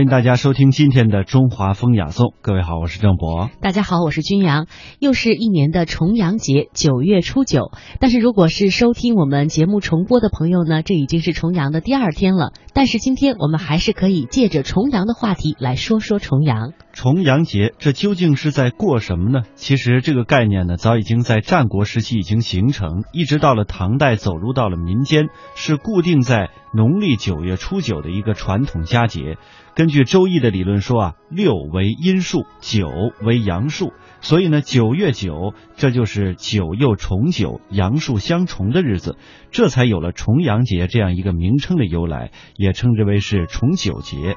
欢迎大家收听今天的《中华风雅颂》。各位好，我是郑博。大家好，我是君阳。又是一年的重阳节，九月初九。但是如果是收听我们节目重播的朋友呢，这已经是重阳的第二天了。但是今天我们还是可以借着重阳的话题来说说重阳。重阳节，这究竟是在过什么呢？其实这个概念呢，早已经在战国时期已经形成，一直到了唐代走入到了民间，是固定在农历九月初九的一个传统佳节。根据《周易》的理论说啊，六为阴数，九为阳数，所以呢，九月九，这就是九又重九，阳数相重的日子，这才有了重阳节这样一个名称的由来，也称之为是重九节。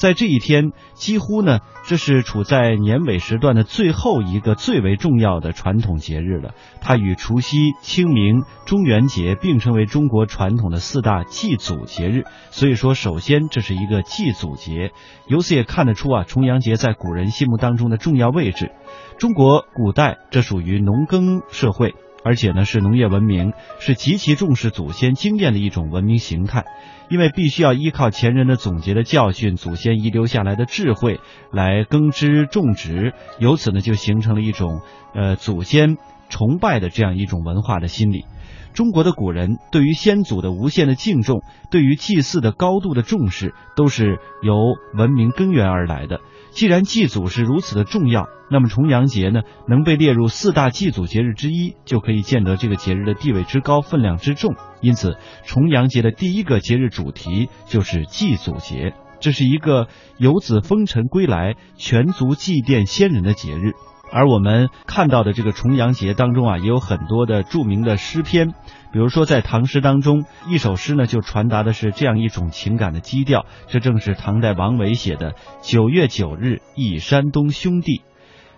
在这一天，几乎呢，这是处在年尾时段的最后一个最为重要的传统节日了。它与除夕、清明、中元节并称为中国传统的四大祭祖节日。所以说，首先这是一个祭祖节，由此也看得出啊，重阳节在古人心目当中的重要位置。中国古代这属于农耕社会。而且呢，是农业文明，是极其重视祖先经验的一种文明形态，因为必须要依靠前人的总结的教训、祖先遗留下来的智慧来耕织种植，由此呢，就形成了一种呃祖先崇拜的这样一种文化的心理。中国的古人对于先祖的无限的敬重，对于祭祀的高度的重视，都是由文明根源而来的。既然祭祖是如此的重要，那么重阳节呢，能被列入四大祭祖节日之一，就可以见得这个节日的地位之高、分量之重。因此，重阳节的第一个节日主题就是祭祖节，这是一个游子风尘归来、全族祭奠先人的节日。而我们看到的这个重阳节当中啊，也有很多的著名的诗篇，比如说在唐诗当中，一首诗呢就传达的是这样一种情感的基调，这正是唐代王维写的《九月九日忆山东兄弟》，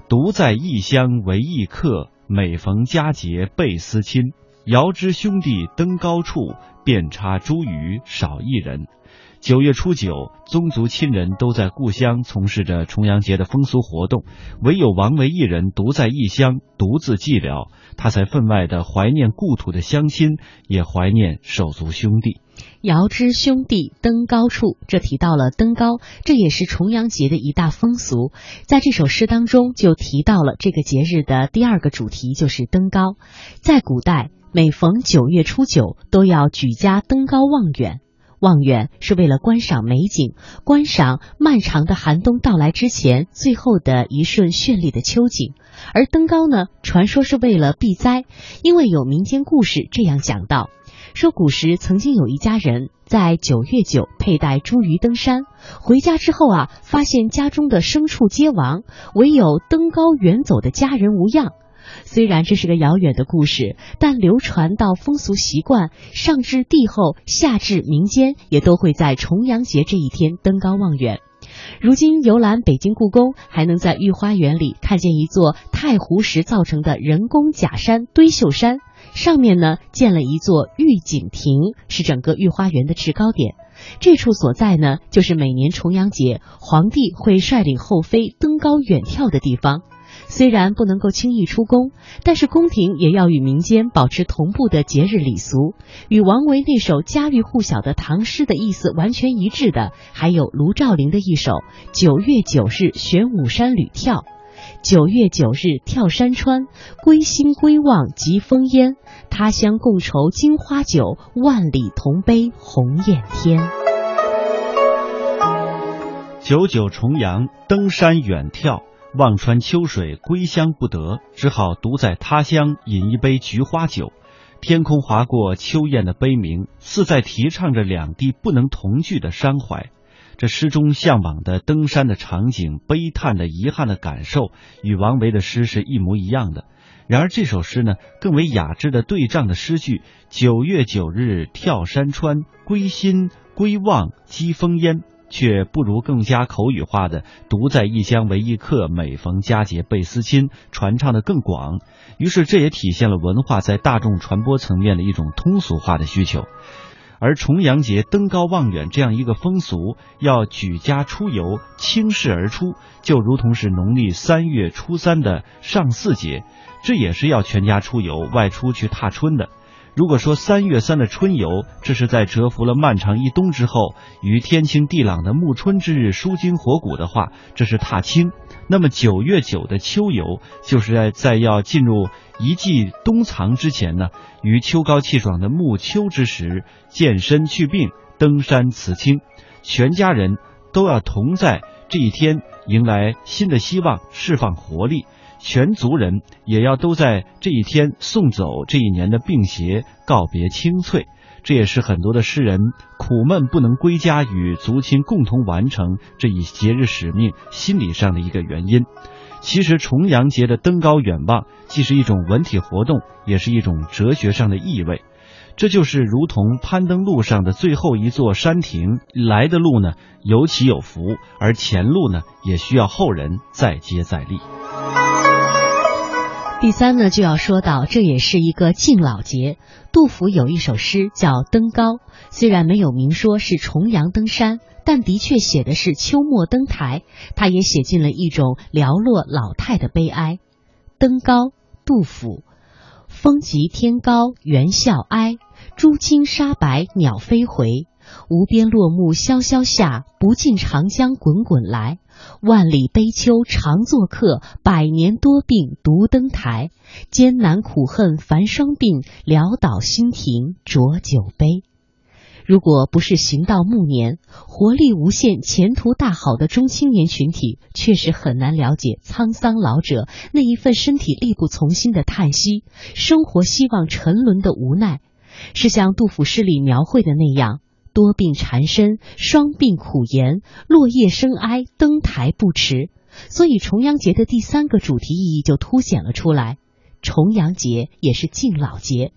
独在异乡为异客，每逢佳节倍思亲。遥知兄弟登高处，遍插茱萸少一人。九月初九，宗族亲人都在故乡从事着重阳节的风俗活动，唯有王维一人独在异乡，独自寂寥。他才分外的怀念故土的乡亲，也怀念手足兄弟。遥知兄弟登高处，这提到了登高，这也是重阳节的一大风俗。在这首诗当中，就提到了这个节日的第二个主题，就是登高。在古代，每逢九月初九，都要举家登高望远。望远是为了观赏美景，观赏漫长的寒冬到来之前最后的一瞬绚丽的秋景；而登高呢，传说是为了避灾，因为有民间故事这样讲到：说古时曾经有一家人在九月九佩戴茱萸登山，回家之后啊，发现家中的牲畜皆亡，唯有登高远走的家人无恙。虽然这是个遥远的故事，但流传到风俗习惯，上至帝后，下至民间，也都会在重阳节这一天登高望远。如今游览北京故宫，还能在御花园里看见一座太湖石造成的人工假山堆秀山，上面呢建了一座御景亭，是整个御花园的制高点。这处所在呢，就是每年重阳节皇帝会率领后妃登高远眺的地方。虽然不能够轻易出宫，但是宫廷也要与民间保持同步的节日礼俗。与王维那首家喻户晓的唐诗的意思完全一致的，还有卢照邻的一首《九月九日玄武山旅眺》：九月九日跳山川，归心归望即风烟。他乡共愁金花酒，万里同悲鸿雁天。九九重阳，登山远眺。望穿秋水归乡不得，只好独在他乡饮一杯菊花酒。天空划过秋雁的悲鸣，似在提倡着两地不能同聚的伤怀。这诗中向往的登山的场景，悲叹的遗憾的感受，与王维的诗是一模一样的。然而这首诗呢，更为雅致的对仗的诗句：九月九日跳山川，归心归望击风烟。却不如更加口语化的“独在异乡为异客，每逢佳节倍思亲”传唱的更广。于是，这也体现了文化在大众传播层面的一种通俗化的需求。而重阳节登高望远这样一个风俗，要举家出游，倾世而出，就如同是农历三月初三的上巳节，这也是要全家出游外出去踏春的。如果说三月三的春游，这是在蛰伏了漫长一冬之后，于天清地朗的暮春之日舒筋活骨的话，这是踏青；那么九月九的秋游，就是在在要进入一季冬藏之前呢，于秋高气爽的暮秋之时，健身去病，登山辞青，全家人都要同在这一天迎来新的希望，释放活力。全族人也要都在这一天送走这一年的病邪，告别清脆。这也是很多的诗人苦闷不能归家，与族亲共同完成这一节日使命心理上的一个原因。其实重阳节的登高远望，既是一种文体活动，也是一种哲学上的意味。这就是如同攀登路上的最后一座山亭，来的路呢有起有伏，而前路呢也需要后人再接再厉。第三呢，就要说到，这也是一个敬老节。杜甫有一首诗叫《登高》，虽然没有明说是重阳登山，但的确写的是秋末登台。他也写尽了一种寥落老态的悲哀。登高，杜甫。风急天高猿啸哀，朱青沙白鸟飞回。无边落木萧萧下，不尽长江滚滚来。万里悲秋常作客，百年多病独登台。艰难苦恨繁霜鬓，潦倒新停浊酒杯。如果不是行到暮年，活力无限、前途大好的中青年群体，确实很难了解沧桑老者那一份身体力不从心的叹息，生活希望沉沦的无奈。是像杜甫诗里描绘的那样。多病缠身，双鬓苦颜，落叶生哀，登台不迟。所以重阳节的第三个主题意义就凸显了出来。重阳节也是敬老节，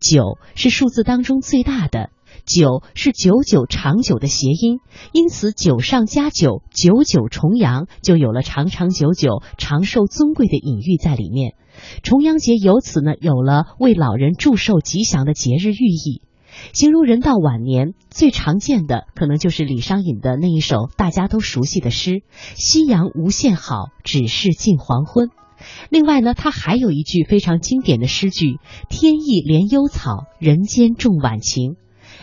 九是数字当中最大的，九是久久长久的谐音，因此九上加九，九九重阳就有了长长久久、长寿尊贵的隐喻在里面。重阳节由此呢有了为老人祝寿吉祥的节日寓意。形容人到晚年最常见的，可能就是李商隐的那一首大家都熟悉的诗：“夕阳无限好，只是近黄昏。”另外呢，他还有一句非常经典的诗句：“天意怜幽草，人间重晚晴。”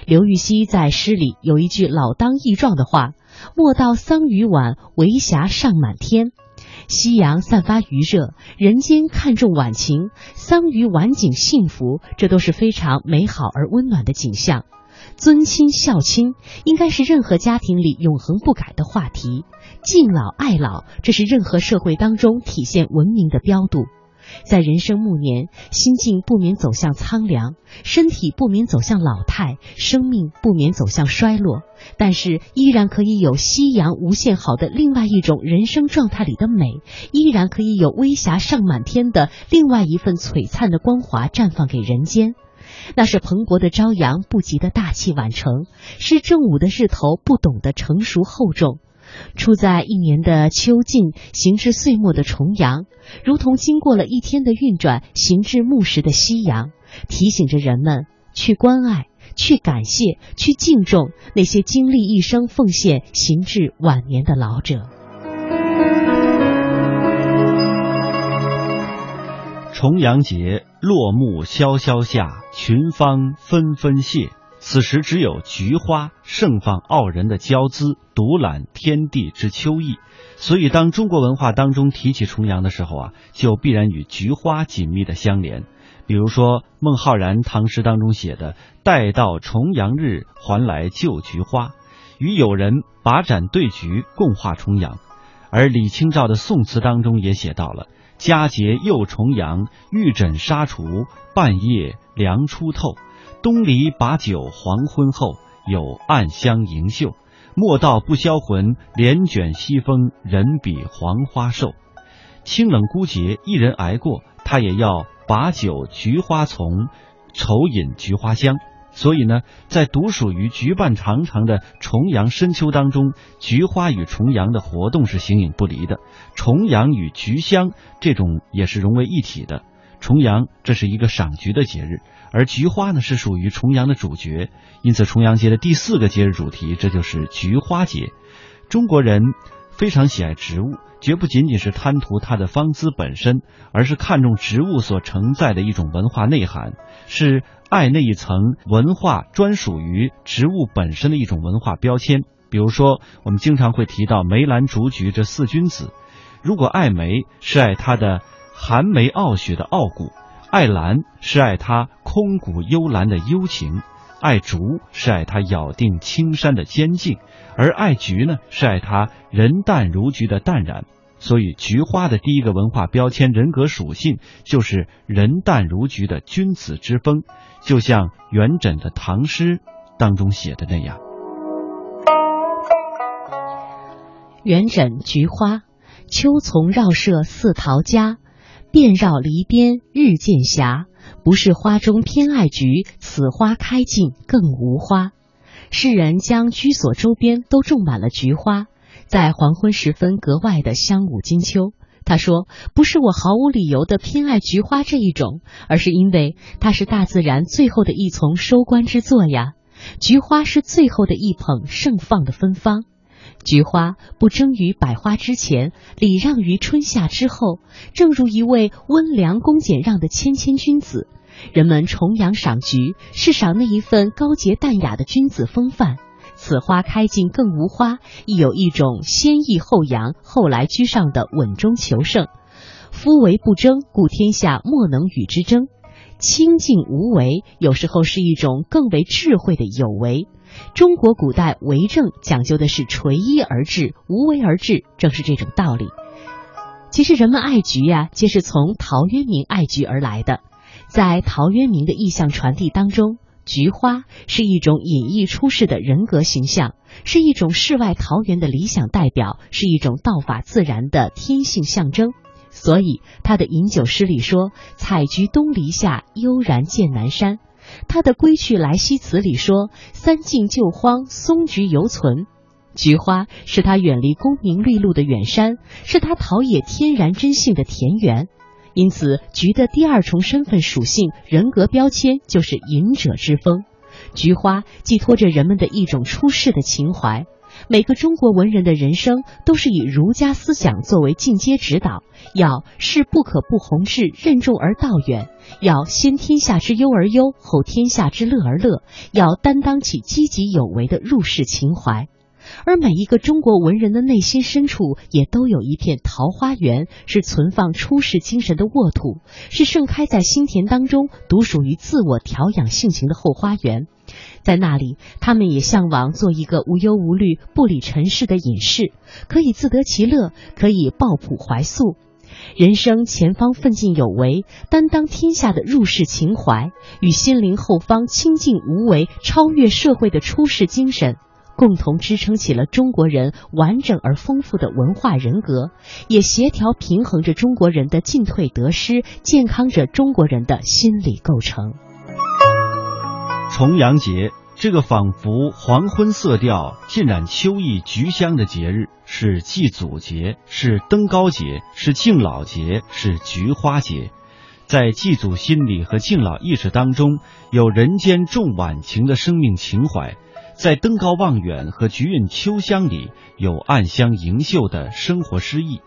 刘禹锡在诗里有一句老当益壮的话：“莫道桑榆晚，为霞尚满天。”夕阳散发余热，人间看重晚晴，桑榆晚景幸福，这都是非常美好而温暖的景象。尊亲孝亲应该是任何家庭里永恒不改的话题，敬老爱老，这是任何社会当中体现文明的标度。在人生暮年，心境不免走向苍凉，身体不免走向老态，生命不免走向衰落。但是，依然可以有夕阳无限好的另外一种人生状态里的美，依然可以有微霞上满天的另外一份璀璨的光华绽放给人间。那是蓬勃的朝阳不及的大器晚成，是正午的日头不懂得成熟厚重。处在一年的秋尽，行至岁末的重阳，如同经过了一天的运转，行至暮时的夕阳，提醒着人们去关爱、去感谢、去敬重那些经历一生奉献、行至晚年的老者。重阳节，落木萧萧下，群芳纷纷谢。此时只有菊花盛放傲人的娇姿，独揽天地之秋意。所以，当中国文化当中提起重阳的时候啊，就必然与菊花紧密的相连。比如说，孟浩然唐诗当中写的“待到重阳日，还来就菊花”，与友人把盏对菊，共话重阳。而李清照的宋词当中也写到了“佳节又重阳，玉枕纱厨，半夜凉初透。”东篱把酒黄昏后，有暗香盈袖。莫道不销魂，帘卷西风，人比黄花瘦。清冷孤绝，一人挨过，他也要把酒菊花丛，愁饮菊花香。所以呢，在独属于菊瓣长长的重阳深秋当中，菊花与重阳的活动是形影不离的。重阳与菊香这种也是融为一体的。重阳这是一个赏菊的节日。而菊花呢是属于重阳的主角，因此重阳节的第四个节日主题，这就是菊花节。中国人非常喜爱植物，绝不仅仅是贪图它的芳姿本身，而是看重植物所承载的一种文化内涵，是爱那一层文化专属于植物本身的一种文化标签。比如说，我们经常会提到梅兰竹菊这四君子。如果爱梅，是爱它的寒梅傲雪的傲骨；爱兰，是爱它空谷幽兰的幽情；爱竹，是爱它咬定青山的坚劲；而爱菊呢，是爱它人淡如菊的淡然。所以，菊花的第一个文化标签、人格属性就是人淡如菊的君子之风，就像元稹的唐诗当中写的那样。元稹菊花，秋丛绕舍似陶家，遍绕篱边日渐斜。不是花中偏爱菊，此花开尽更无花。世人将居所周边都种满了菊花，在黄昏时分格外的香舞金秋。他说：“不是我毫无理由的偏爱菊花这一种，而是因为它是大自然最后的一丛收官之作呀。菊花是最后的一捧盛放的芬芳。”菊花不争于百花之前，礼让于春夏之后。正如一位温良恭俭让的谦谦君子，人们重阳赏菊，是赏那一份高洁淡雅的君子风范。此花开尽更无花，亦有一种先抑后扬、后来居上的稳中求胜。夫唯不争，故天下莫能与之争。清静无为，有时候是一种更为智慧的有为。中国古代为政讲究的是垂衣而治，无为而治，正是这种道理。其实人们爱菊呀，皆是从陶渊明爱菊而来的。在陶渊明的意象传递当中，菊花是一种隐逸出世的人格形象，是一种世外桃源的理想代表，是一种道法自然的天性象征。所以他的饮酒诗里说：“采菊东篱下，悠然见南山。”他的《归去来兮辞》里说：“三径旧荒，松菊犹存。”菊花是他远离功名利禄的远山，是他陶冶天然真性的田园。因此，菊的第二重身份属性、人格标签就是隐者之风。菊花寄托着人们的一种出世的情怀。每个中国文人的人生都是以儒家思想作为进阶指导，要事不可不宏志，任重而道远；要先天下之忧而忧，后天下之乐而乐；要担当起积极有为的入世情怀。而每一个中国文人的内心深处，也都有一片桃花源，是存放出世精神的沃土，是盛开在心田当中，独属于自我调养性情的后花园。在那里，他们也向往做一个无忧无虑、不理尘世的隐士，可以自得其乐，可以抱朴怀素。人生前方奋进有为，担当天下的入世情怀，与心灵后方清净无为、超越社会的出世精神。共同支撑起了中国人完整而丰富的文化人格，也协调平衡着中国人的进退得失，健康着中国人的心理构成。重阳节这个仿佛黄昏色调浸染秋意菊香的节日，是祭祖节，是登高节，是敬老节，是菊花节。在祭祖心理和敬老意识当中，有人间重晚晴的生命情怀。在登高望远和菊韵秋香里，有暗香盈袖的生活诗意；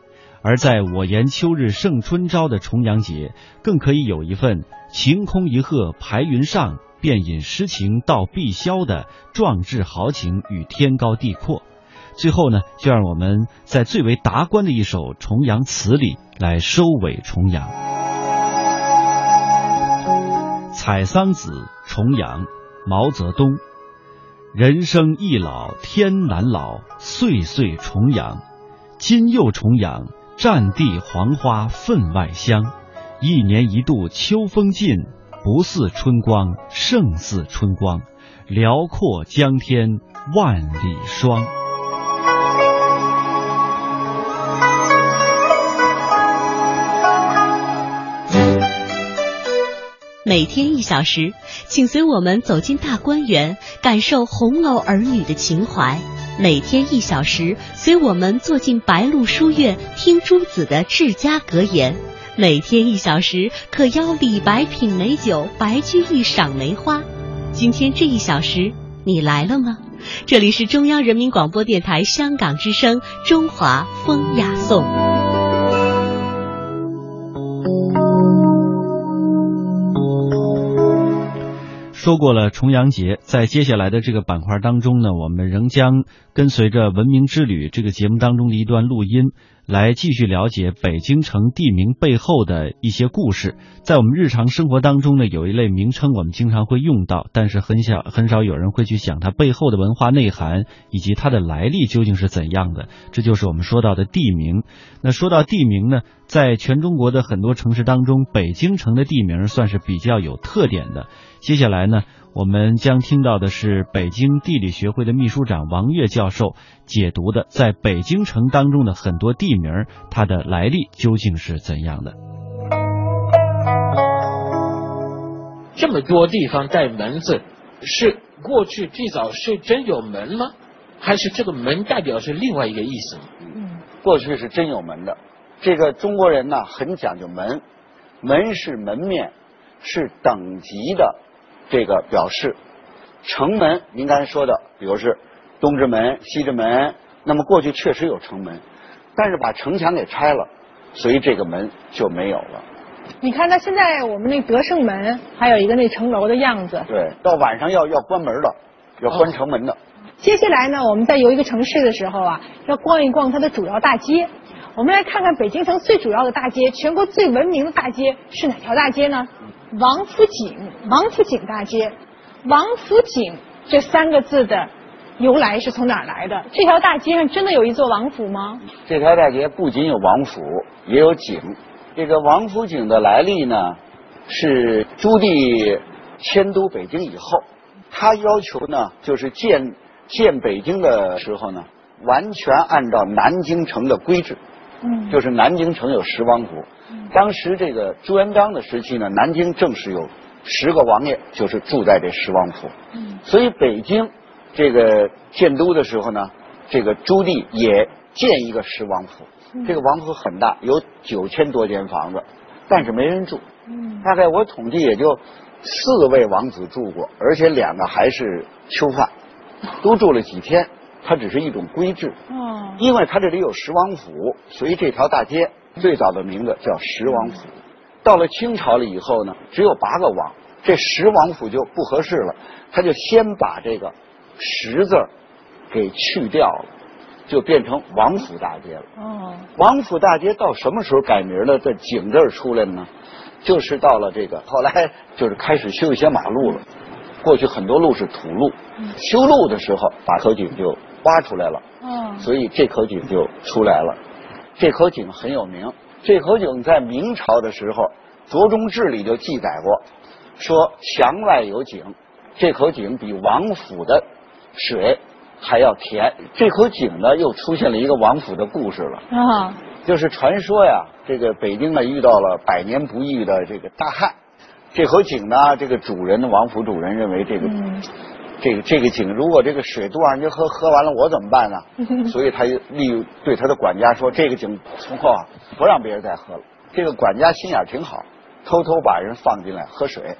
而在我言秋日胜春朝的重阳节，更可以有一份晴空一鹤排云上，便引诗情到碧霄的壮志豪情与天高地阔。最后呢，就让我们在最为达观的一首重阳词里来收尾重阳。《采桑子·重阳》毛泽东。人生易老天难老，岁岁重阳。今又重阳，战地黄花分外香。一年一度秋风劲，不似春光胜似春光。辽阔江天万里霜。每天一小时，请随我们走进大观园，感受红楼儿女的情怀。每天一小时，随我们坐进白鹿书院，听朱子的治家格言。每天一小时，可邀李白品美酒，白居易赏梅花。今天这一小时，你来了吗？这里是中央人民广播电台香港之声《中华风雅颂》。说过了重阳节，在接下来的这个板块当中呢，我们仍将跟随着《文明之旅》这个节目当中的一段录音，来继续了解北京城地名背后的一些故事。在我们日常生活当中呢，有一类名称我们经常会用到，但是很少很少有人会去想它背后的文化内涵以及它的来历究竟是怎样的。这就是我们说到的地名。那说到地名呢，在全中国的很多城市当中，北京城的地名算是比较有特点的。接下来呢，我们将听到的是北京地理学会的秘书长王悦教授解读的，在北京城当中的很多地名，它的来历究竟是怎样的？这么多地方带门字，是过去最早是真有门吗？还是这个门代表是另外一个意思？嗯，过去是真有门的。这个中国人呢，很讲究门，门是门面，是等级的。这个表示城门，您刚才说的，比如是东直门、西直门，那么过去确实有城门，但是把城墙给拆了，所以这个门就没有了。你看，那现在我们那德胜门还有一个那城楼的样子。对，到晚上要要关门的，要关城门的。接下来呢，我们在游一个城市的时候啊，要逛一逛它的主要大街。我们来看看北京城最主要的大街，全国最文明的大街是哪条大街呢？王府井，王府井大街，王府井这三个字的由来是从哪儿来的？这条大街上真的有一座王府吗？这条大街不仅有王府，也有井。这个王府井的来历呢，是朱棣迁都北京以后，他要求呢，就是建建北京的时候呢，完全按照南京城的规制，嗯，就是南京城有十王府。当时这个朱元璋的时期呢，南京正是有十个王爷，就是住在这十王府。嗯，所以北京这个建都的时候呢，这个朱棣也建一个十王府。这个王府很大，有九千多间房子，但是没人住。嗯，大概我统计也就四位王子住过，而且两个还是囚犯，都住了几天。它只是一种规制。哦，因为它这里有十王府，所以这条大街。最早的名字叫十王府，到了清朝了以后呢，只有八个王，这十王府就不合适了，他就先把这个十字给去掉了，就变成王府大街了。哦，王府大街到什么时候改名了？这井字出来呢？就是到了这个后来，就是开始修一些马路了。过去很多路是土路，修路的时候把头井就挖出来了。嗯，所以这口井就出来了。这口井很有名。这口井在明朝的时候，《左中志》里就记载过，说墙外有井，这口井比王府的水还要甜。这口井呢，又出现了一个王府的故事了。啊，就是传说呀，这个北京呢遇到了百年不遇的这个大旱，这口井呢，这个主人的王府主人认为这个。这个这个井，如果这个水都让人家喝喝完了，我怎么办呢？所以他立对他的管家说：“这个井从后啊，不让别人再喝了。”这个管家心眼挺好，偷偷把人放进来喝水。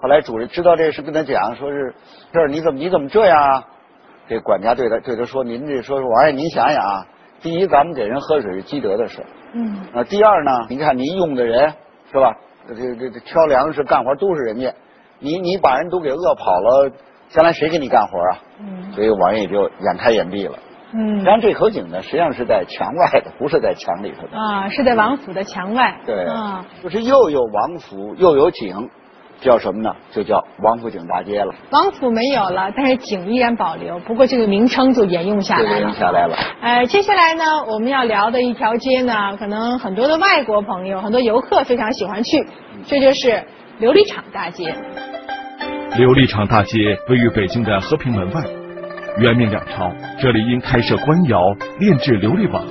后来主人知道这事，跟他讲，说是这儿你怎么你怎么这样啊？这管家对他对他说：“您这说是王爷，您想想啊，第一，咱们给人喝水是积德的事嗯。啊，第二呢，您看您用的人是吧？这这这挑粮食干活都是人家，你你把人都给饿跑了。”将来谁给你干活啊？嗯，所以王爷就眼开眼闭了。嗯，然这口井呢，实际上是在墙外的，不是在墙里头的。啊，是在王府的墙外。对，啊，就是又有王府又有井，叫什么呢？就叫王府井大街了。王府没有了，但是井依然保留，不过这个名称就沿用下来了。沿用下来了。呃，接下来呢，我们要聊的一条街呢，可能很多的外国朋友、很多游客非常喜欢去，这就是琉璃厂大街。琉璃厂大街位于北京的和平门外。元明两朝，这里因开设官窑炼制琉璃瓦，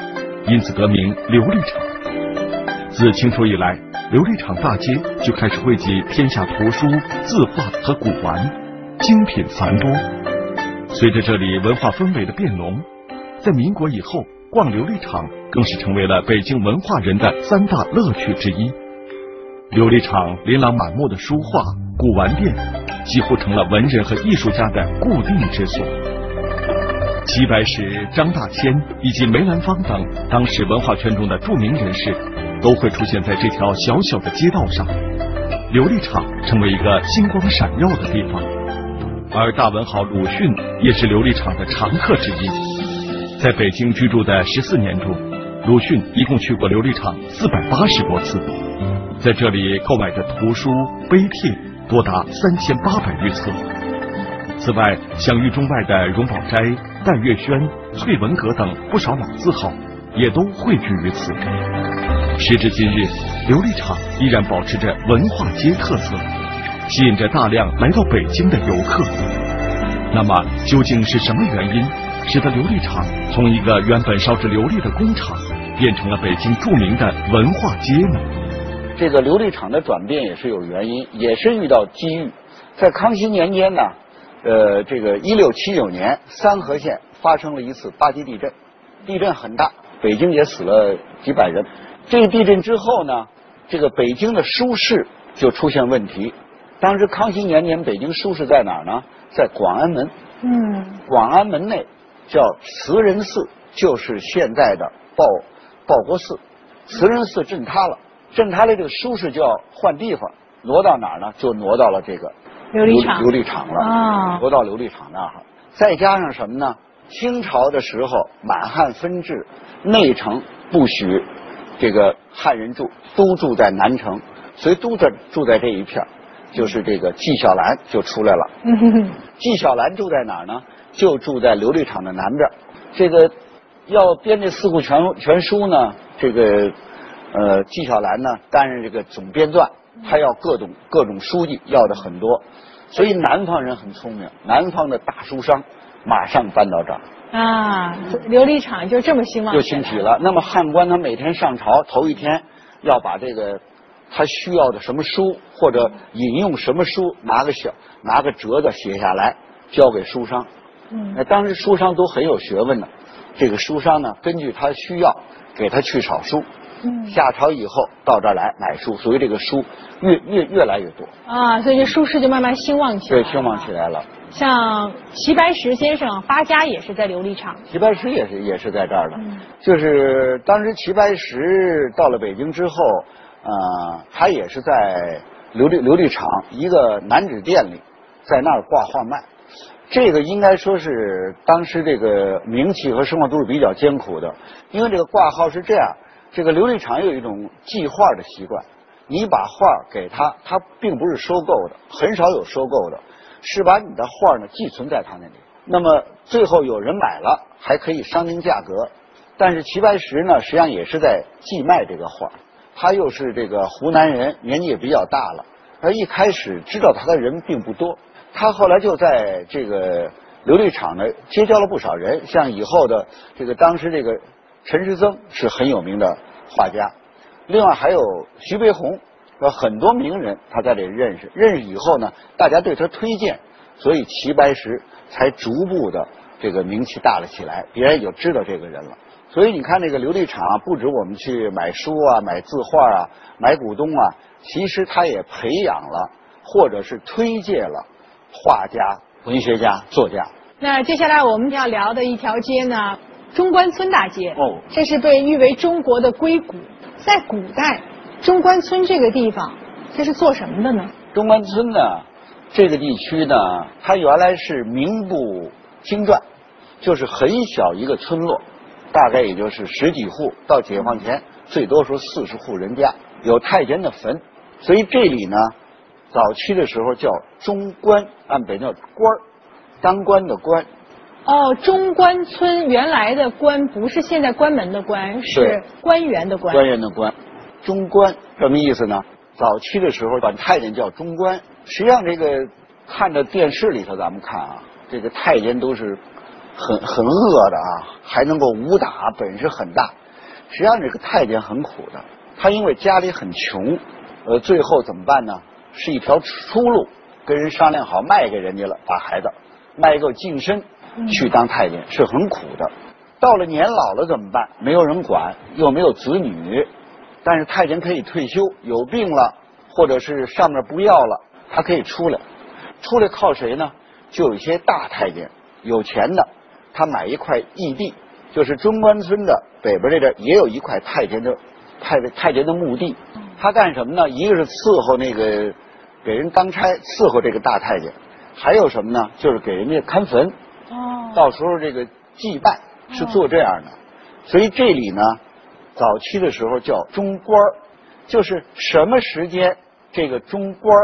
因此得名琉璃厂。自清初以来，琉璃厂大街就开始汇集天下图书、字画和古玩，精品繁多。随着这里文化氛围的变浓，在民国以后，逛琉璃厂更是成为了北京文化人的三大乐趣之一。琉璃厂琳琅满目的书画、古玩店。几乎成了文人和艺术家的固定之所。齐白石、张大千以及梅兰芳等当时文化圈中的著名人士，都会出现在这条小小的街道上，琉璃厂成为一个星光闪耀的地方。而大文豪鲁迅也是琉璃厂的常客之一。在北京居住的十四年中，鲁迅一共去过琉璃厂四百八十多次，在这里购买的图书、碑帖多达三千八百余册。此外，享誉中外的荣宝斋、戴月轩、翠文阁等不少老字号也都汇聚于此。时至今日，琉璃厂依然保持着文化街特色，吸引着大量来到北京的游客。那么，究竟是什么原因使得琉璃厂从一个原本烧制琉璃的工厂，变成了北京著名的文化街呢？这个琉璃厂的转变也是有原因，也是遇到机遇。在康熙年间呢。呃，这个一六七九年，三河县发生了一次八级地震，地震很大，北京也死了几百人。这个地震之后呢，这个北京的书市就出现问题。当时康熙年间，北京书市在哪儿呢？在广安门。嗯。广安门内叫慈仁寺，就是现在的报报国寺。慈仁寺震塌了，震塌了，这个舒适就要换地方，挪到哪儿呢？就挪到了这个。琉璃厂，琉璃厂了啊！挪到琉璃厂那儿，再加上什么呢？清朝的时候，满汉分治，内城不许这个汉人住，都住在南城，所以都在住在这一片就是这个纪晓岚就出来了。纪晓岚住在哪儿呢？就住在琉璃厂的南边。这个要编这四库全全书呢，这个呃纪晓岚呢担任这个总编撰。他要各种各种书记，要的很多，所以南方人很聪明，南方的大书商马上搬到这儿啊，琉璃厂就这么兴旺，就兴起了。那么汉官他每天上朝头一天要把这个他需要的什么书或者引用什么书拿个小拿个折子写下来交给书商。嗯，那当时书商都很有学问的，这个书商呢根据他需要给他去草书。下朝以后到这儿来买书，所以这个书越越越来越多啊，所以这书市就慢慢兴旺起来，对，兴旺起来了。像齐白石先生发家也是在琉璃厂，齐白石也是也是在这儿的，就是当时齐白石到了北京之后，呃，他也是在琉璃琉璃厂一个南纸店里，在那儿挂画卖。这个应该说是当时这个名气和生活都是比较艰苦的，因为这个挂号是这样。这个琉璃厂有一种寄画的习惯，你把画给他，他并不是收购的，很少有收购的，是把你的画呢寄存在他那里。那么最后有人买了，还可以商定价格。但是齐白石呢，实际上也是在寄卖这个画。他又是这个湖南人，年纪也比较大了。而一开始知道他的人并不多。他后来就在这个琉璃厂呢结交了不少人，像以后的这个当时这个。陈师曾是很有名的画家，另外还有徐悲鸿，和很多名人他在这里认识。认识以后呢，大家对他推荐，所以齐白石才逐步的这个名气大了起来，别人也就知道这个人了。所以你看那个琉璃厂啊，不止我们去买书啊、买字画啊、买古董啊，其实他也培养了或者是推介了画家、文学家、作家。那接下来我们要聊的一条街呢？中关村大街，哦，这是被誉为中国的硅谷。在古代，中关村这个地方，它是做什么的呢？中关村呢，这个地区呢，它原来是名不经传，就是很小一个村落，大概也就是十几户。到解放前，最多说四十户人家，有太监的坟，所以这里呢，早期的时候叫中关，按北叫官儿，当官的官。哦，中关村原来的关不是现在关门的关，是官员的官。官员的官，中官什么意思呢？早期的时候管太监叫中官。实际上，这个看着电视里头，咱们看啊，这个太监都是很很恶的啊，还能够武打，本事很大。实际上，这个太监很苦的，他因为家里很穷，呃，最后怎么办呢？是一条出路，跟人商量好卖给人家了，把孩子卖个净身。去当太监是很苦的，到了年老了怎么办？没有人管，又没有子女，但是太监可以退休，有病了或者是上面不要了，他可以出来。出来靠谁呢？就有一些大太监，有钱的，他买一块义地，就是中关村的北边这边也有一块太监的太太监的墓地。他干什么呢？一个是伺候那个给人当差伺候这个大太监，还有什么呢？就是给人家看坟。哦，到时候这个祭拜是做这样的。所以这里呢，早期的时候叫中官就是什么时间这个中官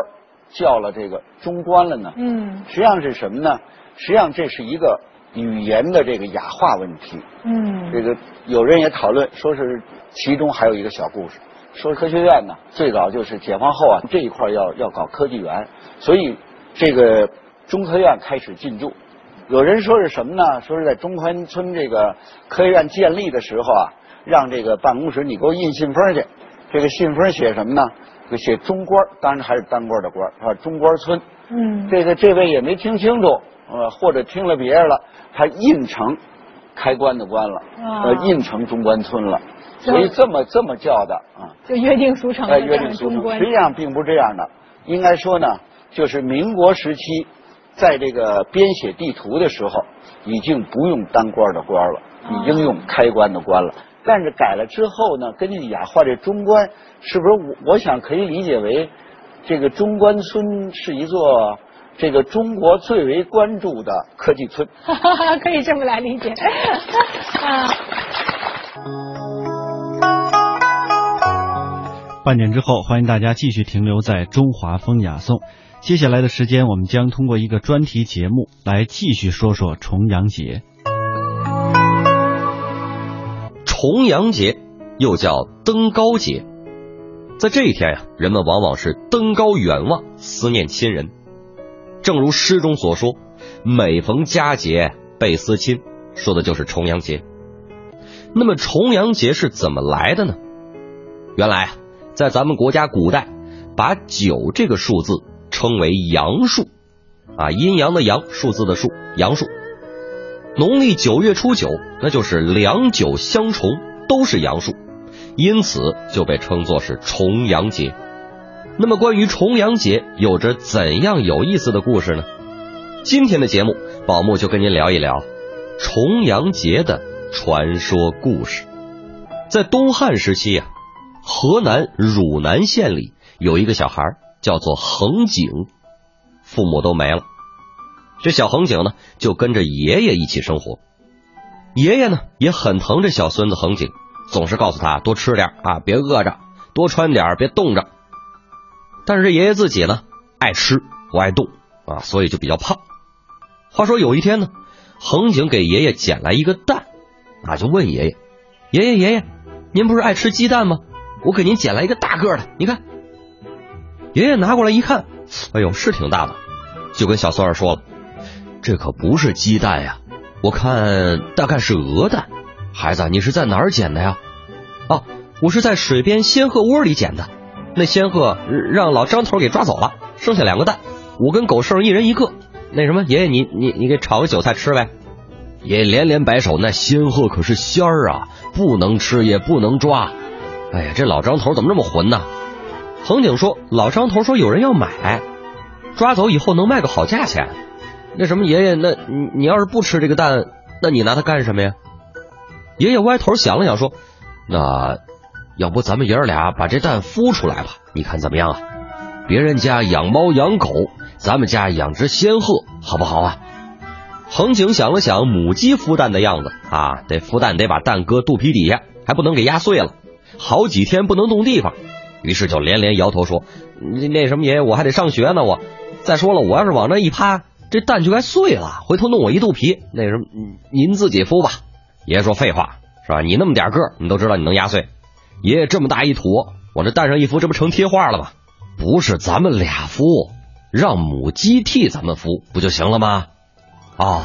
叫了这个中官了呢？嗯实际上是什么呢？实际上这是一个语言的这个雅化问题。嗯，这个有人也讨论，说是其中还有一个小故事，说科学院呢最早就是解放后啊这一块要要搞科技园，所以这个中科院开始进驻。有人说是什么呢？说是在中关村这个科学院建立的时候啊，让这个办公室你给我印信封去，这个信封写什么呢？就写中官，当然还是当官的官，是吧？中关村。嗯，这个这位也没听清楚，呃，或者听了别人了，他印成开关的关了，啊呃，印成中关村了，所以这么这么叫的啊，就约定俗成呃，约定俗成。实际上并不是这样的，应该说呢，就是民国时期，在这个编写地图的时候，已经不用当官的官了，哦已经用开关的关了。但是改了之后呢，根据雅化这中关，是不是我我想可以理解为，这个中关村是一座这个中国最为关注的科技村。可以这么来理解。啊，半点之后，欢迎大家继续停留在中华风雅颂。接下来的时间，我们将通过一个专题节目来继续说说重阳节。重阳节又叫登高节，在这一天呀、人们往往是登高远望，思念亲人。正如诗中所说：“每逢佳节倍思亲”，说的就是重阳节。那么重阳节是怎么来的呢？原来啊，在咱们国家古代，把九这个数字称为阳数，啊，阴阳的阳，数字的数，阳数。农历九月初九，那就是两九相重，都是阳数，因此就被称作是重阳节。那么关于重阳节有着怎样有意思的故事呢？今天的节目，宝木就跟您聊一聊重阳节的传说故事。在东汉时期呀、河南汝南县里有一个小孩叫做恒景，父母都没了。这小恒景呢，就跟着爷爷一起生活。爷爷呢也很疼这小孙子恒景，总是告诉他多吃点啊，别饿着；多穿点，别冻着。但是这爷爷自己呢，爱吃不爱动啊，所以就比较胖。话说有一天呢，恒景给爷爷捡来一个蛋，啊，就问爷爷：“爷爷爷爷，您不是爱吃鸡蛋吗？我给您捡来一个大个的，你看。”爷爷拿过来一看，哎呦，是挺大的，就跟小孙儿说了。这可不是鸡蛋呀，我看大概是鹅蛋。孩子，你是在哪儿捡的呀？哦，我是在水边仙鹤窝里捡的。那仙鹤让老张头给抓走了，剩下两个蛋，我跟狗剩一人一个。那什么，爷爷你你你给炒个韭菜吃呗。爷爷连连摆手，那仙鹤可是仙儿啊，不能吃也不能抓。哎呀，这老张头怎么这么混呢？恒景说，老张头说有人要买，抓走以后能卖个好价钱。那什么，爷爷，那你你要是不吃这个蛋，那你拿它干什么呀？爷爷歪头想了想，说：“那要不咱们爷儿俩把这蛋孵出来吧？你看怎么样啊？别人家养猫养狗，咱们家养只仙鹤，好不好啊？”恒景想了想，母鸡孵蛋的样子啊，得孵蛋得把蛋搁肚皮底下，还不能给压碎了，好几天不能动地方。于是就连连摇头说：“那那什么，爷爷，我还得上学呢，我再说了，我要是往那一趴。”这蛋就该碎了，回头弄我一肚皮。那什么，您自己孵吧。爷爷说废话是吧？你那么点个，你都知道你能压碎。爷爷这么大一坨，往这蛋上一孵，这不成贴画了吗？不是咱们俩孵，让母鸡替咱们孵不就行了吗？哦，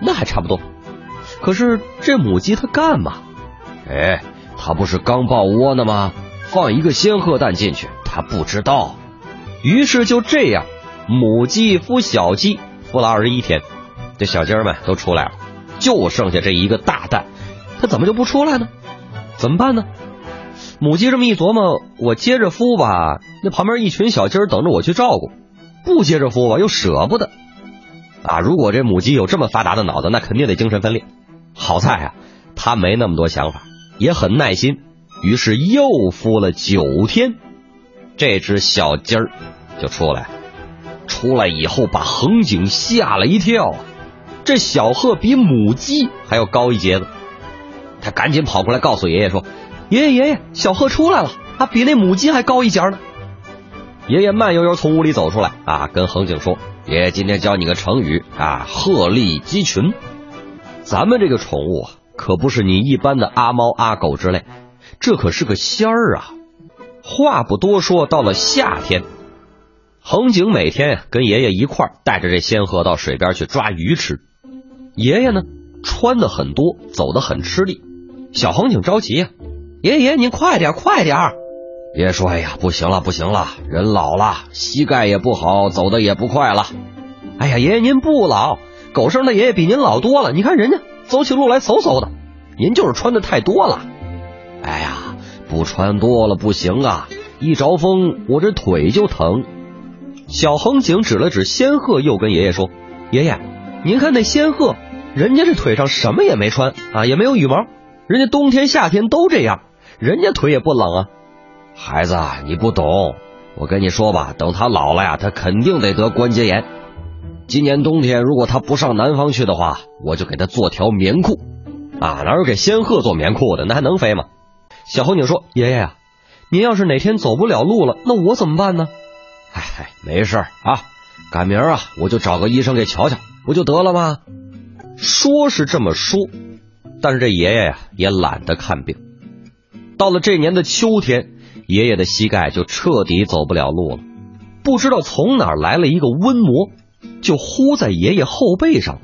那还差不多。可是这母鸡它干嘛？哎，它不是刚抱窝呢吗？放一个仙鹤蛋进去，它不知道。于是就这样，母鸡孵小鸡。孵了二十一天，这小鸡儿们都出来了，就剩下这一个大蛋，它怎么就不出来呢？怎么办呢？母鸡这么一琢磨，我接着孵吧，那旁边一群小鸡儿等着我去照顾；不接着孵吧，又舍不得。啊，如果这母鸡有这么发达的脑子，那肯定得精神分裂。好在啊，它没那么多想法，也很耐心，于是又孵了九天，这只小鸡儿就出来。出来以后，把恒景吓了一跳！这小鹤比母鸡还要高一截子，他赶紧跑过来告诉爷爷说：“爷爷爷爷，小鹤出来了，啊，比那母鸡还高一截呢。”爷爷慢悠悠从屋里走出来啊，跟恒景说：“爷爷今天教你个成语啊，鹤立鸡群。咱们这个宠物啊，可不是你一般的阿猫阿狗之类，这可是个仙儿啊！”话不多说，到了夏天。恒景每天跟爷爷一块带着这仙鹤到水边去抓鱼吃，爷爷呢穿的很多，走的很吃力。小恒景着急呀，爷爷您快点快点！爷爷说：“哎呀，不行了不行了，人老了，膝盖也不好，走的也不快了。”哎呀，爷爷您不老，狗剩的爷爷比您老多了。你看人家走起路来嗖嗖的，您就是穿的太多了。哎呀，不穿多了不行啊，一着风我这腿就疼。小恒景指了指仙鹤，又跟爷爷说：“爷爷，您看那仙鹤，人家这腿上什么也没穿啊，也没有羽毛，人家冬天夏天都这样，人家腿也不冷啊。孩子，你不懂，我跟你说吧，等他老了呀，他肯定得得关节炎。今年冬天如果他不上南方去的话，我就给他做条棉裤啊，哪有给仙鹤做棉裤的？那还能飞吗？”小恒景说：“爷爷呀，您要是哪天走不了路了，那我怎么办呢？”哎，没事啊，赶明儿啊，我就找个医生给瞧瞧，不就得了吗？说是这么说，但是这爷爷呀也懒得看病。到了这年的秋天，爷爷的膝盖就彻底走不了路了，不知道从哪来了一个瘟魔，就呼在爷爷后背上了。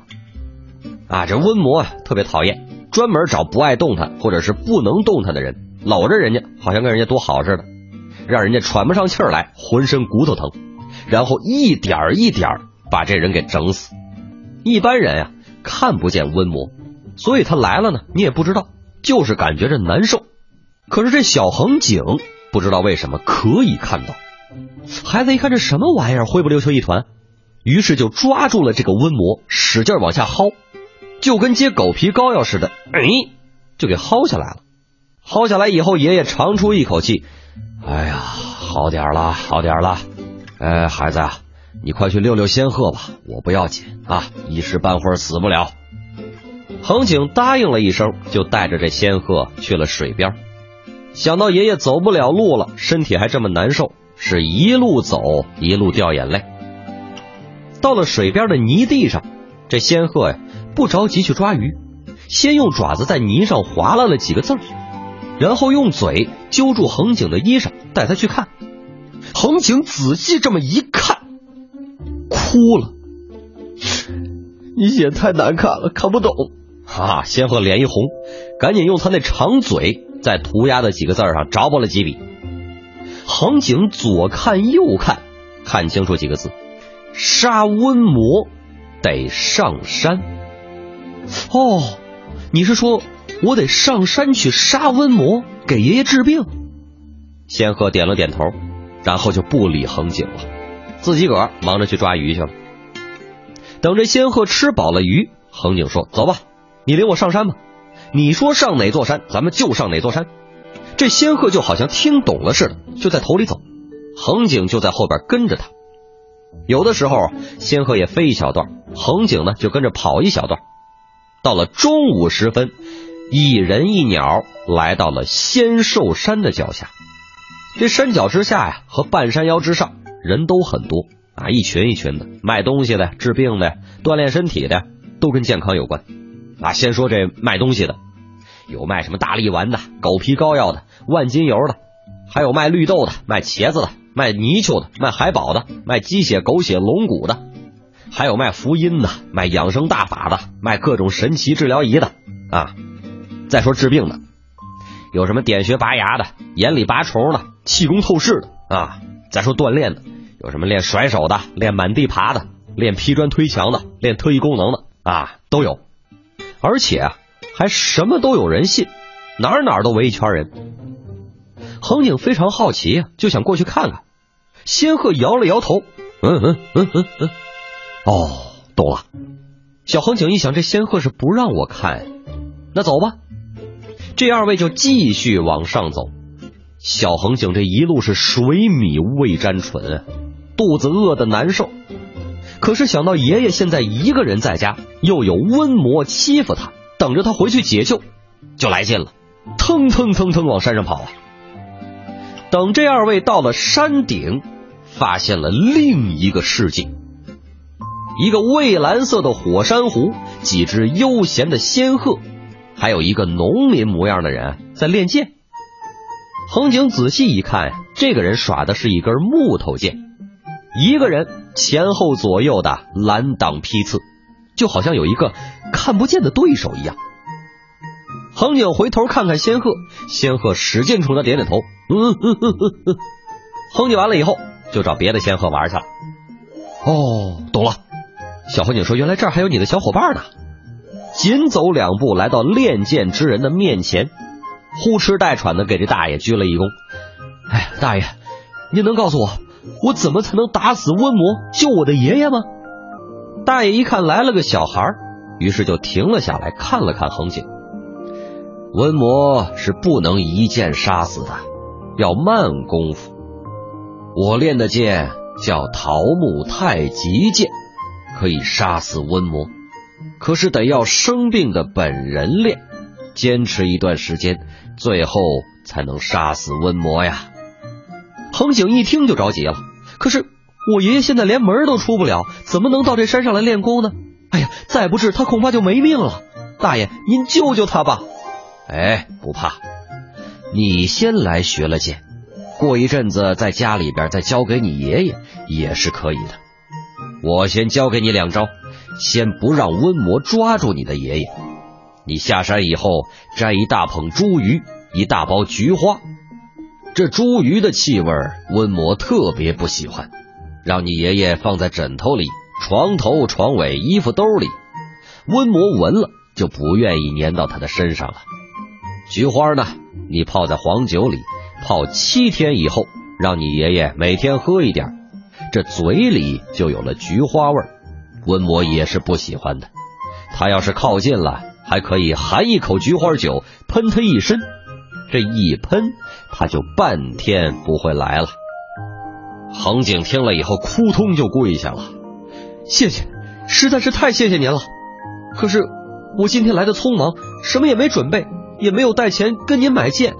啊，这瘟魔啊特别讨厌，专门找不爱动弹或者是不能动弹的人，搂着人家，好像跟人家多好似的。让人家喘不上气儿来，浑身骨头疼，然后一点一点把这人给整死。一般人呀看不见瘟魔，所以他来了呢，你也不知道，就是感觉着难受。可是这小恒景不知道为什么可以看到。孩子一看这什么玩意儿，灰不溜秋一团，于是就抓住了这个瘟魔，使劲往下薅，就跟接狗皮膏药似的，哎，就给薅下来了。薅下来以后，爷爷长出一口气。哎呀，好点了，好点了。哎，孩子啊，你快去遛遛仙鹤吧，我不要紧啊，一时半会儿死不了。恒景答应了一声，就带着这仙鹤去了水边。想到爷爷走不了路了，身体还这么难受，是一路走一路掉眼泪。到了水边的泥地上，这仙鹤呀不着急去抓鱼，先用爪子在泥上划拉了几个字儿。然后用嘴揪住恒景的衣裳，带他去看。恒景仔细这么一看，哭了。你写太难看了，看不懂。啊！仙鹤脸一红，赶紧用他那长嘴在涂鸦的几个字上着补了几笔。恒景左看右看，看清楚几个字：杀瘟魔得上山。哦，你是说？我得上山去杀瘟魔，给爷爷治病。仙鹤点了点头，然后就不理恒景了，自己个儿忙着去抓鱼去了。等这仙鹤吃饱了鱼，恒景说：“走吧，你领我上山吧。你说上哪座山，咱们就上哪座山。”这仙鹤就好像听懂了似的，就在头里走，恒景就在后边跟着他。有的时候，仙鹤也飞一小段，恒景呢就跟着跑一小段。到了中午时分。一人一鸟来到了仙寿山的脚下，这山脚之下呀，和半山腰之上人都很多啊，一群一群的，卖东西的、治病的、锻炼身体的，都跟健康有关啊。先说这卖东西的，有卖什么大力丸的、狗皮膏药的、万金油的，还有卖绿豆的、卖茄子的、卖泥鳅的、卖海宝的、卖鸡血、狗血、龙骨的，还有卖福音的、卖养生大法的、卖各种神奇治疗仪的啊。再说治病的，有什么点穴拔牙的、眼里拔虫的、气功透视的啊？再说锻炼的，有什么练甩手的、练满地爬的、练劈砖推墙的、练特异功能的啊，都有。而且，还什么都有人信，哪哪都围一圈人。恒景非常好奇，就想过去看看。仙鹤摇了摇头，嗯嗯嗯嗯嗯，哦，懂了。小恒景一想，这仙鹤是不让我看，那走吧。这二位就继续往上走。小恒景这一路是水米未沾唇，肚子饿得难受。可是想到爷爷现在一个人在家，又有瘟魔欺负他，等着他回去解救，就来劲了，腾腾腾腾往山上跑啊！等这二位到了山顶，发现了另一个世界，一个蔚蓝色的火山湖，几只悠闲的仙鹤，还有一个农民模样的人在练剑。恒景仔细一看，这个人耍的是一根木头剑，一个人前后左右的拦挡劈刺，就好像有一个看不见的对手一样。恒景回头看看仙鹤，仙鹤使劲冲他点点头。嗯，哼唧完了以后，就找别的仙鹤玩去了。哦，懂了。小恒景说：“原来这儿还有你的小伙伴呢。”紧走两步，来到练剑之人的面前。呼哧带喘的给这大爷鞠了一躬。哎，大爷，您能告诉我，我怎么才能打死瘟魔，救我的爷爷吗？大爷一看来了个小孩，于是就停了下来，看了看恒景。瘟魔是不能一剑杀死的，要慢功夫。我练的剑叫桃木太极剑，可以杀死瘟魔，可是得要生病的本人练，坚持一段时间。最后才能杀死瘟魔呀！恒景一听就着急了。可是我爷爷现在连门都出不了，怎么能到这山上来练功呢？哎呀，再不治他恐怕就没命了。大爷，您救救他吧！哎，不怕，你先来学了剑，过一阵子在家里边再交给你爷爷也是可以的。我先教给你两招，先不让瘟魔抓住你的爷爷。你下山以后，摘一大捧茱萸，一大包菊花。这茱萸的气味，瘟魔特别不喜欢。让你爷爷放在枕头里、床头、床尾、衣服兜里，瘟魔闻了就不愿意粘到他的身上了。菊花呢，你泡在黄酒里，泡七天以后，让你爷爷每天喝一点，这嘴里就有了菊花味儿瘟魔也是不喜欢的。他要是靠近了。还可以含一口菊花酒喷他一身，这一喷他就半天不会来了。恒景听了以后，扑通就跪下了，谢谢，实在是太谢谢您了。可是我今天来的匆忙，什么也没准备，也没有带钱跟您买剑，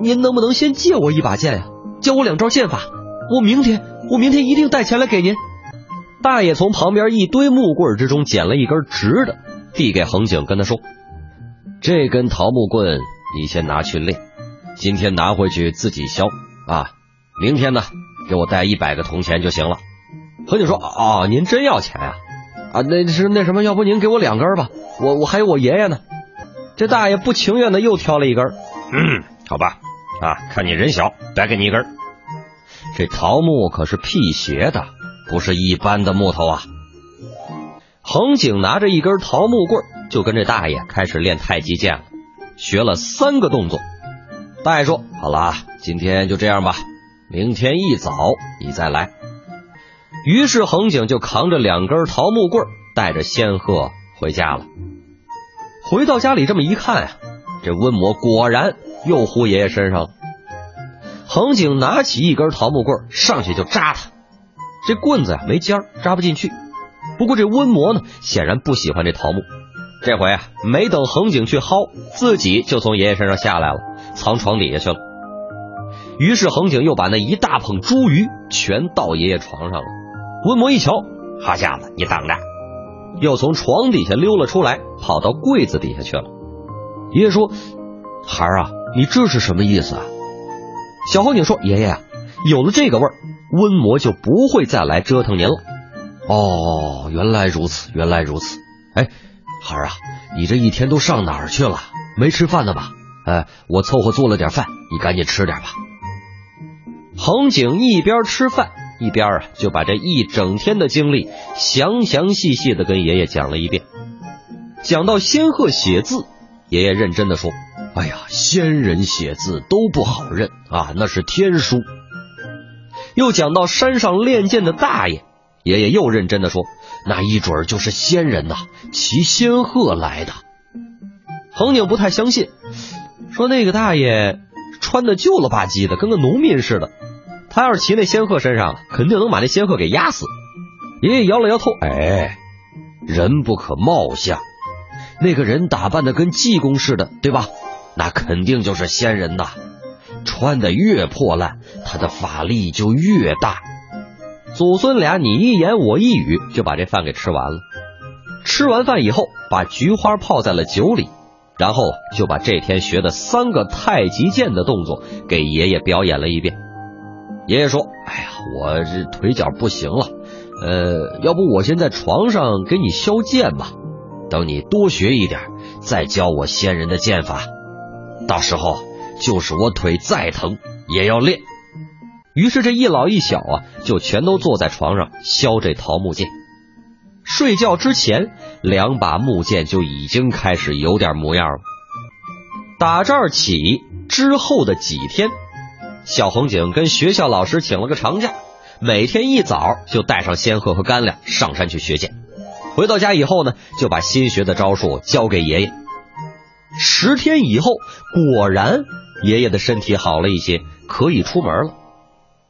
您能不能先借我一把剑呀？教我两招剑法，我明天我明天一定带钱来给您。大爷从旁边一堆木棍之中捡了一根直的。递给恒景，跟他说：“这根桃木棍你先拿去练，今天拿回去自己削啊。明天呢，给我带一百个铜钱就行了。”恒景说：“哦，您真要钱呀？啊，那是那什么，要不您给我两根吧？我我还有我爷爷呢。”这大爷不情愿的又挑了一根。嗯，好吧，啊，看你人小，白给你一根。这桃木可是辟邪的，不是一般的木头啊。恒景拿着一根桃木棍，就跟这大爷开始练太极剑了。学了三个动作，大爷说：“好了，今天就这样吧，明天一早你再来。”于是恒景就扛着两根桃木棍，带着仙鹤回家了。回到家里这么一看呀，这瘟魔果然又呼爷爷身上了。恒景拿起一根桃木棍上去就扎他，这棍子呀没尖儿，扎不进去。不过这瘟魔呢，显然不喜欢这桃木。这回啊，没等恒景去薅，自己就从爷爷身上下来了，藏床底下去了。于是恒景又把那一大捧茱萸全倒爷爷床上了。瘟魔一瞧，好家伙，你等着！又从床底下溜了出来，跑到柜子底下去了。爷爷说：“孩儿啊，你这是什么意思啊？”小恒景说：“爷爷啊，有了这个味儿，瘟魔就不会再来折腾您了。”哦，原来如此，原来如此。哎，孩儿啊，你这一天都上哪儿去了？没吃饭呢吧？哎，我凑合做了点饭，你赶紧吃点吧。恒景一边吃饭一边啊，就把这一整天的经历详详细细的跟爷爷讲了一遍。讲到仙鹤写字，爷爷认真的说：“哎呀，仙人写字都不好认啊，那是天书。”又讲到山上练剑的大爷。爷爷又认真的说：“那一准就是仙人呐，骑仙鹤来的。”恒景不太相信，说那个大爷穿的旧了吧唧的，跟个农民似的。他要是骑那仙鹤身上，肯定能把那仙鹤给压死。爷爷摇了摇头，哎，人不可貌相。那个人打扮的跟济公似的，对吧？那肯定就是仙人呐。穿的越破烂，他的法力就越大。祖孙俩你一言我一语，就把这饭给吃完了。吃完饭以后，把菊花泡在了酒里，然后就把这天学的三个太极剑的动作给爷爷表演了一遍。爷爷说：“哎呀，我这腿脚不行了，呃，要不我先在床上给你削剑吧，等你多学一点，再教我仙人的剑法。到时候就是我腿再疼也要练。”于是这一老一小啊，就全都坐在床上削这桃木剑。睡觉之前，两把木剑就已经开始有点模样了。打这儿起之后的几天。小红警跟学校老师请了个长假，每天一早就带上仙鹤和干粮上山去学剑。回到家以后呢，就把新学的招数交给爷爷。十天以后，果然爷爷的身体好了一些，可以出门了。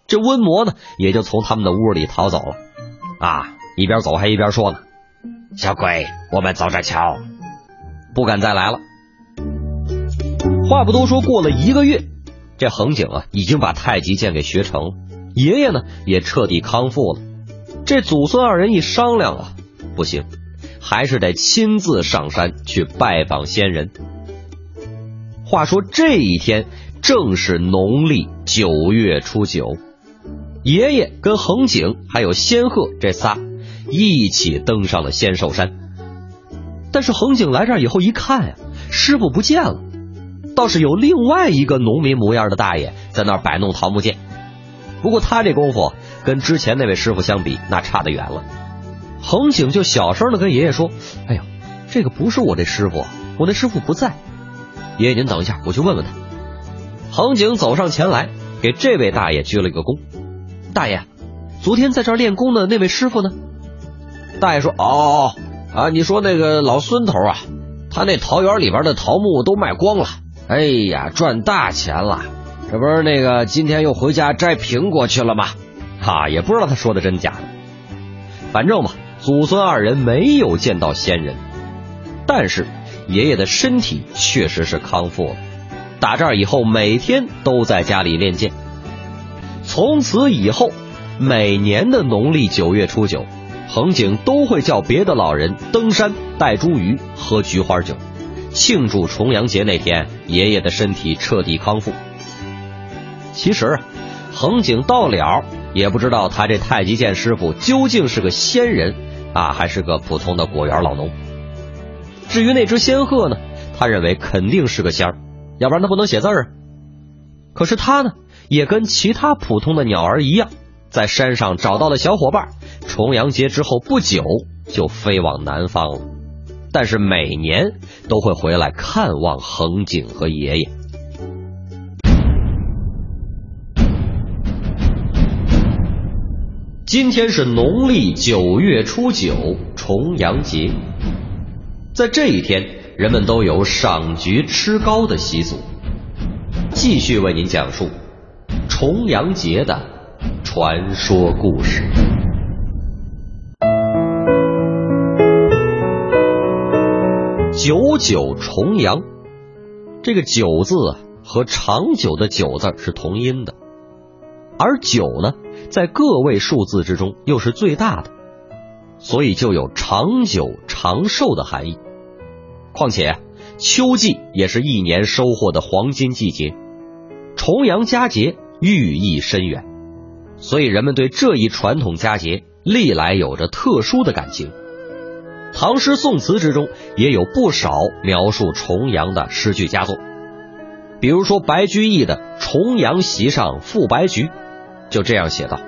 这瘟魔呢，也就从他们的屋里逃走了。啊，一边走还一边说呢：“小鬼，我们走着瞧，不敢再来了。”话不多说，过了一个月。这恒景啊，已经把太极剑给学成了，爷爷呢也彻底康复了。这祖孙二人一商量啊，不行，还是得亲自上山去拜访仙人。话说这一天正是农历九月初九，爷爷跟恒景还有仙鹤这仨一起登上了仙寿山。但是恒景来这儿以后一看呀，师傅不见了。倒是有另外一个农民模样的大爷在那儿摆弄桃木剑，不过他这功夫跟之前那位师傅相比，那差得远了。恒景就小声的跟爷爷说：“哎呀，这个不是我这师傅，我那师傅不在。爷爷您等一下，我去问问他。”恒景走上前来，给这位大爷鞠了一个躬：“大爷，昨天在这儿练功的那位师傅呢？”大爷说：“哦啊，你说那个老孙头啊，他那桃园里边的桃木都卖光了。”哎呀，赚大钱了！这不是那个今天又回家摘苹果去了吗？哈，也不知道他说的真假。反正嘛，祖孙二人没有见到仙人，但是爷爷的身体确实是康复了。打这儿以后，每天都在家里练剑。从此以后，每年的农历九月初九，恒景都会叫别的老人登山带茱萸喝菊花酒。庆祝重阳节那天，爷爷的身体彻底康复。其实，恒景到了也不知道他这太极剑师傅究竟是个仙人啊，还是个普通的果园老农。至于那只仙鹤呢，他认为肯定是个仙儿，要不然他不能写字儿。可是他呢，也跟其他普通的鸟儿一样，在山上找到了小伙伴。重阳节之后不久，就飞往南方了。但是每年都会回来看望恒景和爷爷。今天是农历九月初九，重阳节。在这一天，人们都有赏菊吃糕的习俗。继续为您讲述重阳节的传说故事。九九重阳，这个九字和长久的久字是同音的，而九呢在个位数字之中又是最大的，所以就有长久长寿的含义。况且秋季也是一年收获的黄金季节，重阳佳节寓意深远，所以人们对这一传统佳节历来有着特殊的感情。唐诗宋词之中也有不少描述重阳的诗句佳作，比如说白居易的《重阳席上赋白菊》，就这样写道：“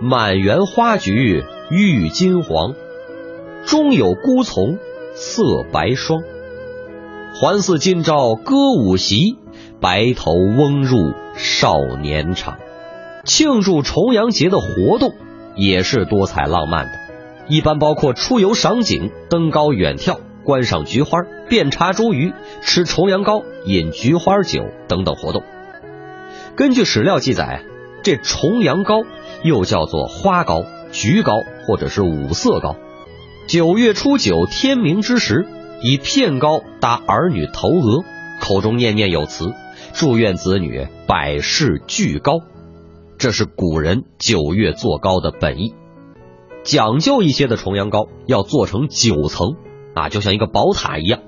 满园花菊郁金黄，中有孤丛色白霜。还似今朝歌舞席，白头翁入少年场。”庆祝重阳节的活动也是多彩浪漫的，一般包括出游赏景、登高远眺、观赏菊花、遍插茱萸、吃重阳糕、饮菊花酒等等活动。根据史料记载，这重阳糕又叫做花糕、菊糕或者是五色糕。九月初九天明之时，以片糕搭儿女头额，口中念念有词，祝愿子女百事俱高。这是古人九月做糕的本意。讲究一些的重阳糕要做成九层啊，就像一个宝塔一样。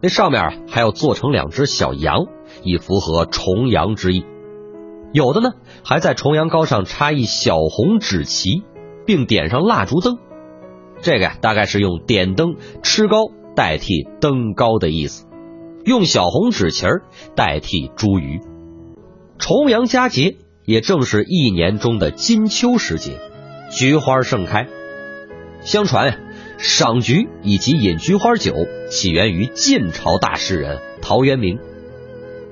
那上面还要做成两只小羊，以符合重阳之意。有的呢，还在重阳糕上插一小红纸旗，并点上蜡烛灯。这个呀，大概是用点灯吃糕代替登高的意思，用小红纸旗儿代替茱萸。重阳佳节也正是一年中的金秋时节，菊花盛开。相传，赏菊以及饮菊花酒起源于晋朝大诗人陶渊明。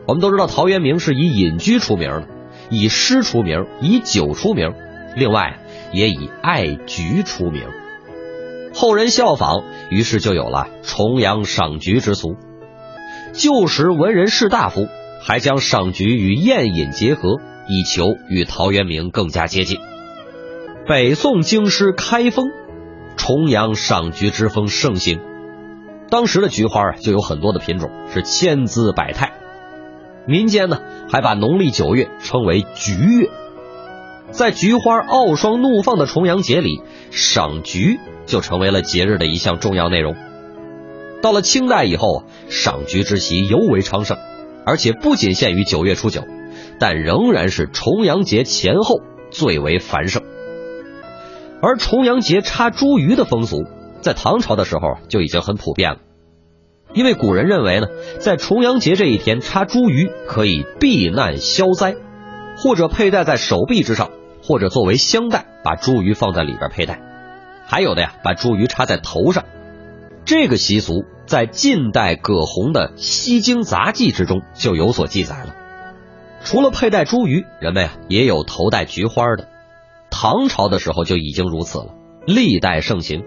我们都知道，陶渊明是以隐居出名的。以诗出名，以酒出名，另外也以爱菊出名。后人效仿，于是就有了重阳赏菊之俗。旧时文人士大夫还将赏菊与宴饮结合，以求与陶渊明更加接近。北宋京师开封，重阳赏菊之风盛行。当时的菊花就有很多的品种，是千姿百态。民间呢，还把农历九月称为菊月，在菊花傲霜怒放的重阳节里，赏菊就成为了节日的一项重要内容。到了清代以后，赏菊之习尤为昌盛，而且不仅限于九月初九，但仍然是重阳节前后最为繁盛。而重阳节插茱萸的风俗，在唐朝的时候就已经很普遍了。因为古人认为呢，在重阳节这一天插茱萸可以避难消灾，或者佩戴在手臂之上，或者作为香袋把茱萸放在里边佩戴，还有的呀把茱萸插在头上。这个习俗在晋代葛洪的《西京杂记》之中就有所记载了。除了佩戴茱萸，人们呀也有头戴菊花的，唐朝的时候就已经如此了，历代盛行。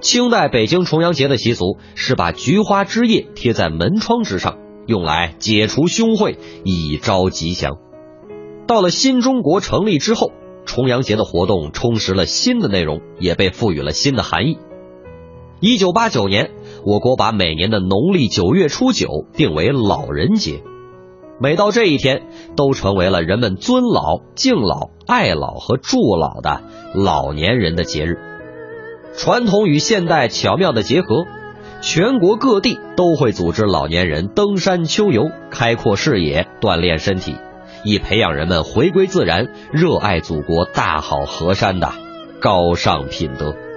清代北京重阳节的习俗是把菊花枝叶贴在门窗之上，用来解除凶讳，以招吉祥。到了新中国成立之后，重阳节的活动充实了新的内容，也被赋予了新的含义。一九八九年，我国把每年的农历九月初九定为老人节，每到这一天，都成为了人们尊老、敬老、爱老和祝老的老年人的节日。传统与现代巧妙的结合，全国各地都会组织老年人登山秋游，开阔视野，锻炼身体，以培养人们回归自然、热爱祖国、大好河山的高尚品德。